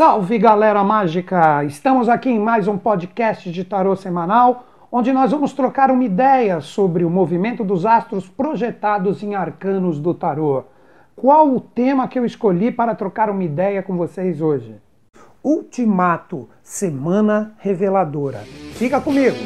Salve galera mágica! Estamos aqui em mais um podcast de tarô semanal, onde nós vamos trocar uma ideia sobre o movimento dos astros projetados em arcanos do tarô. Qual o tema que eu escolhi para trocar uma ideia com vocês hoje? Ultimato, semana reveladora. Fica comigo!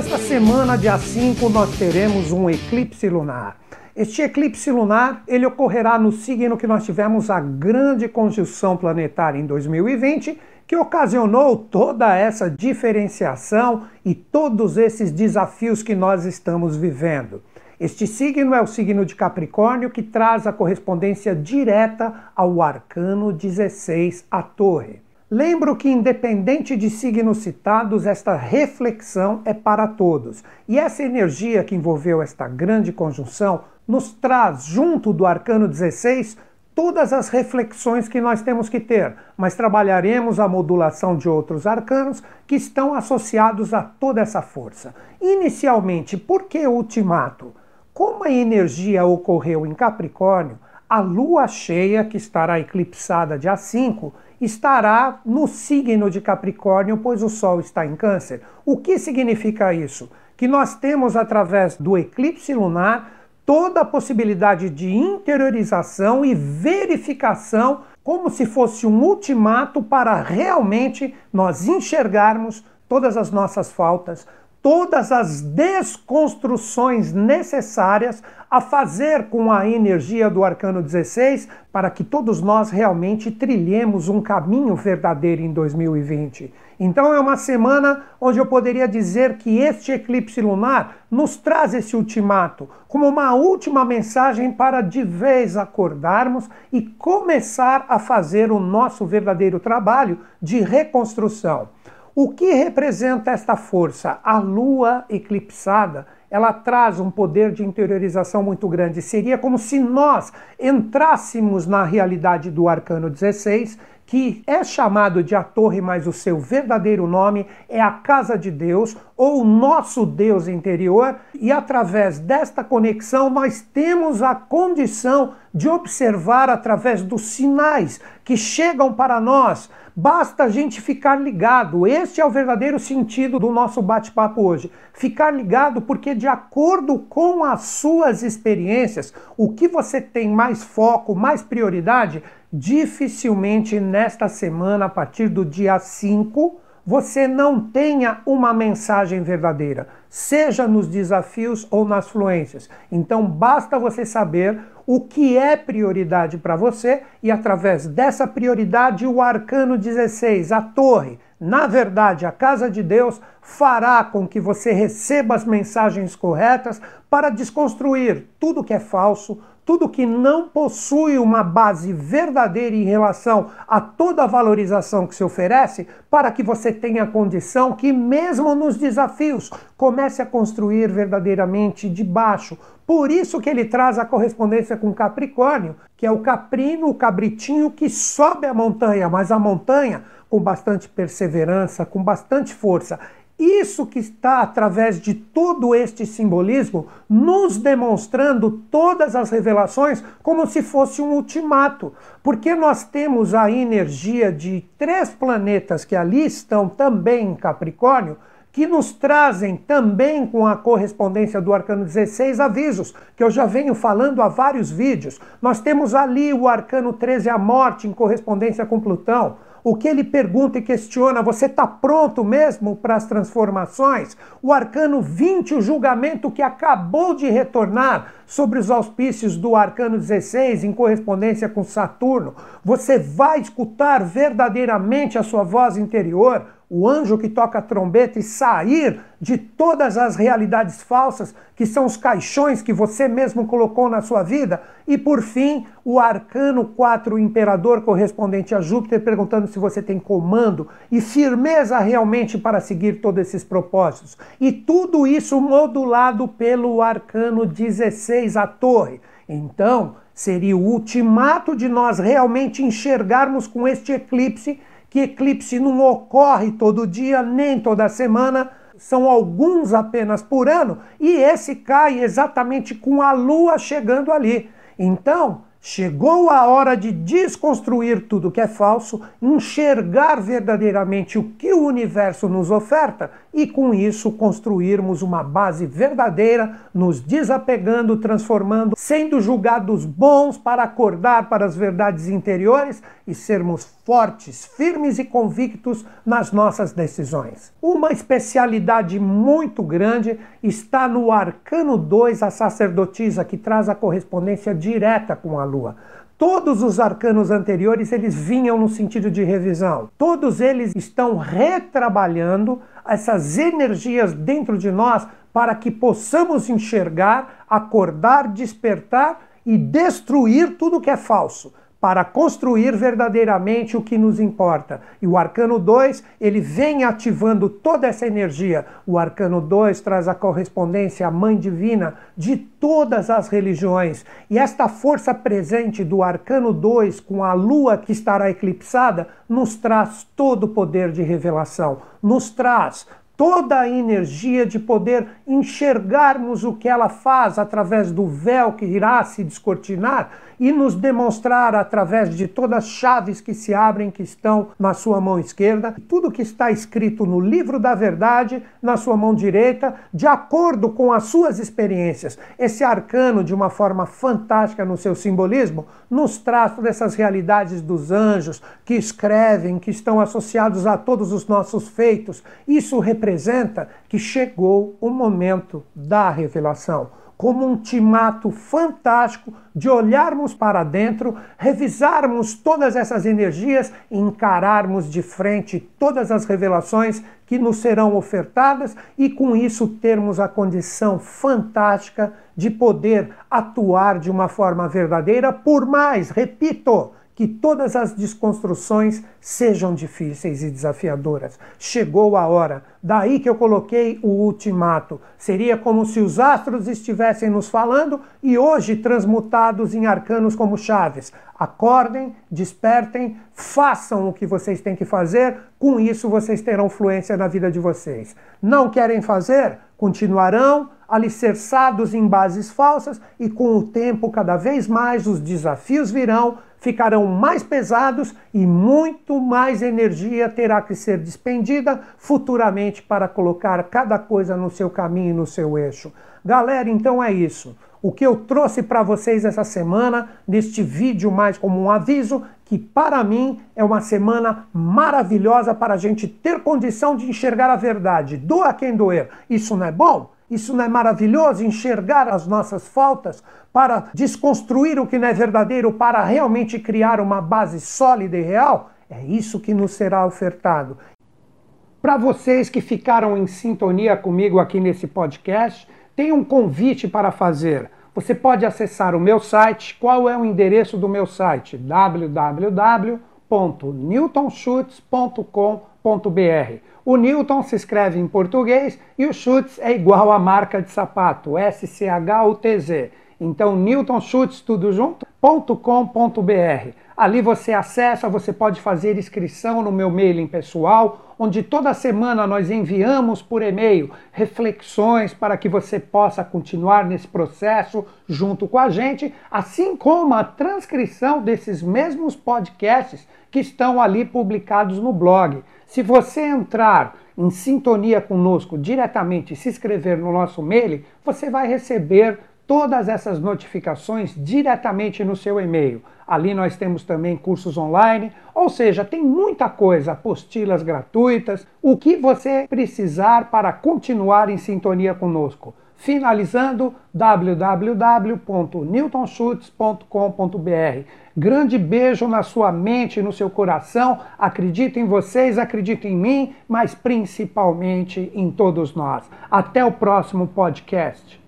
Esta semana, dia 5, nós teremos um eclipse lunar. Este eclipse lunar, ele ocorrerá no signo que nós tivemos a grande conjunção planetária em 2020, que ocasionou toda essa diferenciação e todos esses desafios que nós estamos vivendo. Este signo é o signo de Capricórnio, que traz a correspondência direta ao arcano 16, a Torre. Lembro que, independente de signos citados, esta reflexão é para todos. E essa energia que envolveu esta grande conjunção nos traz, junto do arcano 16, todas as reflexões que nós temos que ter, mas trabalharemos a modulação de outros arcanos que estão associados a toda essa força. Inicialmente, por que ultimato? Como a energia ocorreu em Capricórnio, a lua cheia, que estará eclipsada dia 5, estará no signo de Capricórnio, pois o Sol está em Câncer. O que significa isso? Que nós temos, através do eclipse lunar, toda a possibilidade de interiorização e verificação, como se fosse um ultimato para realmente nós enxergarmos todas as nossas faltas, todas as desconstruções necessárias a fazer com a energia do arcano 16 para que todos nós realmente trilhemos um caminho verdadeiro em 2020. Então é uma semana onde eu poderia dizer que este eclipse lunar nos traz esse ultimato como uma última mensagem para de vez acordarmos e começar a fazer o nosso verdadeiro trabalho de reconstrução. O que representa esta força? A lua eclipsada, ela traz um poder de interiorização muito grande. Seria como se nós entrássemos na realidade do arcano 16, que é chamado de a torre, mas o seu verdadeiro nome é a casa de Deus ou nosso Deus interior, e através desta conexão nós temos a condição de observar através dos sinais que chegam para nós Basta a gente ficar ligado. Este é o verdadeiro sentido do nosso bate-papo hoje. Ficar ligado porque, de acordo com as suas experiências, o que você tem mais foco, mais prioridade, dificilmente nesta semana, a partir do dia 5, você não tenha uma mensagem verdadeira, seja nos desafios ou nas fluências. Então basta você saber o que é prioridade para você e através dessa prioridade o arcano 16, a torre, na verdade, a casa de Deus fará com que você receba as mensagens corretas para desconstruir tudo que é falso, tudo que não possui uma base verdadeira em relação a toda a valorização que se oferece, para que você tenha condição que, mesmo nos desafios, comece a construir verdadeiramente de baixo. Por isso que ele traz a correspondência com Capricórnio, que é o caprino, o cabritinho que sobe a montanha, mas a montanha com bastante perseverança, com bastante força. Isso que está através de todo este simbolismo, nos demonstrando todas as revelações como se fosse um ultimato, porque nós temos a energia de três planetas que ali estão também em Capricórnio, que nos trazem também com a correspondência do arcano 16 avisos, que eu já venho falando há vários vídeos. Nós temos ali o arcano 13, a morte, em correspondência com Plutão o que ele pergunta e questiona: você está pronto mesmo para as transformações? O arcano 20, o julgamento que acabou de retornar sobre os auspícios do arcano 16, em correspondência com Saturno. Você vai escutar verdadeiramente a sua voz interior? O anjo que toca a trombeta e sair de todas as realidades falsas, que são os caixões que você mesmo colocou na sua vida. E por fim, o arcano 4, o imperador correspondente a Júpiter, perguntando se você tem comando e firmeza realmente para seguir todos esses propósitos. E tudo isso modulado pelo arcano 16, a torre. Então, seria o ultimato de nós realmente enxergarmos com este eclipse que eclipse não ocorre todo dia, nem toda semana, são alguns apenas por ano, e esse cai exatamente com a Lua chegando ali. Então, Chegou a hora de desconstruir tudo que é falso, enxergar verdadeiramente o que o universo nos oferta e, com isso, construirmos uma base verdadeira, nos desapegando, transformando, sendo julgados bons para acordar para as verdades interiores e sermos fortes, firmes e convictos nas nossas decisões. Uma especialidade muito grande está no Arcano 2, a sacerdotisa, que traz a correspondência direta com a Lua. Todos os arcanos anteriores eles vinham no sentido de revisão. Todos eles estão retrabalhando essas energias dentro de nós para que possamos enxergar, acordar, despertar e destruir tudo que é falso para construir verdadeiramente o que nos importa. E o arcano 2, ele vem ativando toda essa energia. O arcano 2 traz a correspondência à mãe divina de todas as religiões. E esta força presente do arcano 2 com a lua que estará eclipsada nos traz todo o poder de revelação, nos traz toda a energia de poder enxergarmos o que ela faz através do véu que irá se descortinar e nos demonstrar através de todas as chaves que se abrem que estão na sua mão esquerda, tudo que está escrito no livro da verdade na sua mão direita, de acordo com as suas experiências. Esse arcano, de uma forma fantástica no seu simbolismo, nos traz todas essas realidades dos anjos que escrevem, que estão associados a todos os nossos feitos. Isso representa que chegou o momento da revelação como um timato fantástico de olharmos para dentro, revisarmos todas essas energias e encararmos de frente todas as revelações que nos serão ofertadas e com isso termos a condição fantástica de poder atuar de uma forma verdadeira, por mais, repito, que todas as desconstruções sejam difíceis e desafiadoras. Chegou a hora. Daí que eu coloquei o ultimato. Seria como se os astros estivessem nos falando e hoje transmutados em arcanos como chaves. Acordem, despertem, façam o que vocês têm que fazer, com isso vocês terão fluência na vida de vocês. Não querem fazer? Continuarão alicerçados em bases falsas e com o tempo cada vez mais os desafios virão ficarão mais pesados e muito mais energia terá que ser despendida futuramente para colocar cada coisa no seu caminho e no seu eixo. Galera, então é isso. O que eu trouxe para vocês essa semana, neste vídeo mais como um aviso, que para mim é uma semana maravilhosa para a gente ter condição de enxergar a verdade. Doa quem doer. Isso não é bom? Isso não é maravilhoso? Enxergar as nossas faltas para desconstruir o que não é verdadeiro, para realmente criar uma base sólida e real? É isso que nos será ofertado. Para vocês que ficaram em sintonia comigo aqui nesse podcast, tem um convite para fazer. Você pode acessar o meu site. Qual é o endereço do meu site? www.newtonschutz.com.br o Newton se escreve em português e o Schutz é igual à marca de sapato, S-C-H-U-T-Z. Então, Newton Schutz, tudo junto, .com.br. Ali você acessa, você pode fazer inscrição no meu mailing pessoal, onde toda semana nós enviamos por e-mail reflexões para que você possa continuar nesse processo junto com a gente, assim como a transcrição desses mesmos podcasts que estão ali publicados no blog. Se você entrar em sintonia conosco diretamente e se inscrever no nosso mail, você vai receber todas essas notificações diretamente no seu e-mail. Ali nós temos também cursos online, ou seja, tem muita coisa, apostilas gratuitas, o que você precisar para continuar em sintonia conosco. Finalizando, www.newtonschutz.com.br. Grande beijo na sua mente, no seu coração. Acredito em vocês, acredito em mim, mas principalmente em todos nós. Até o próximo podcast.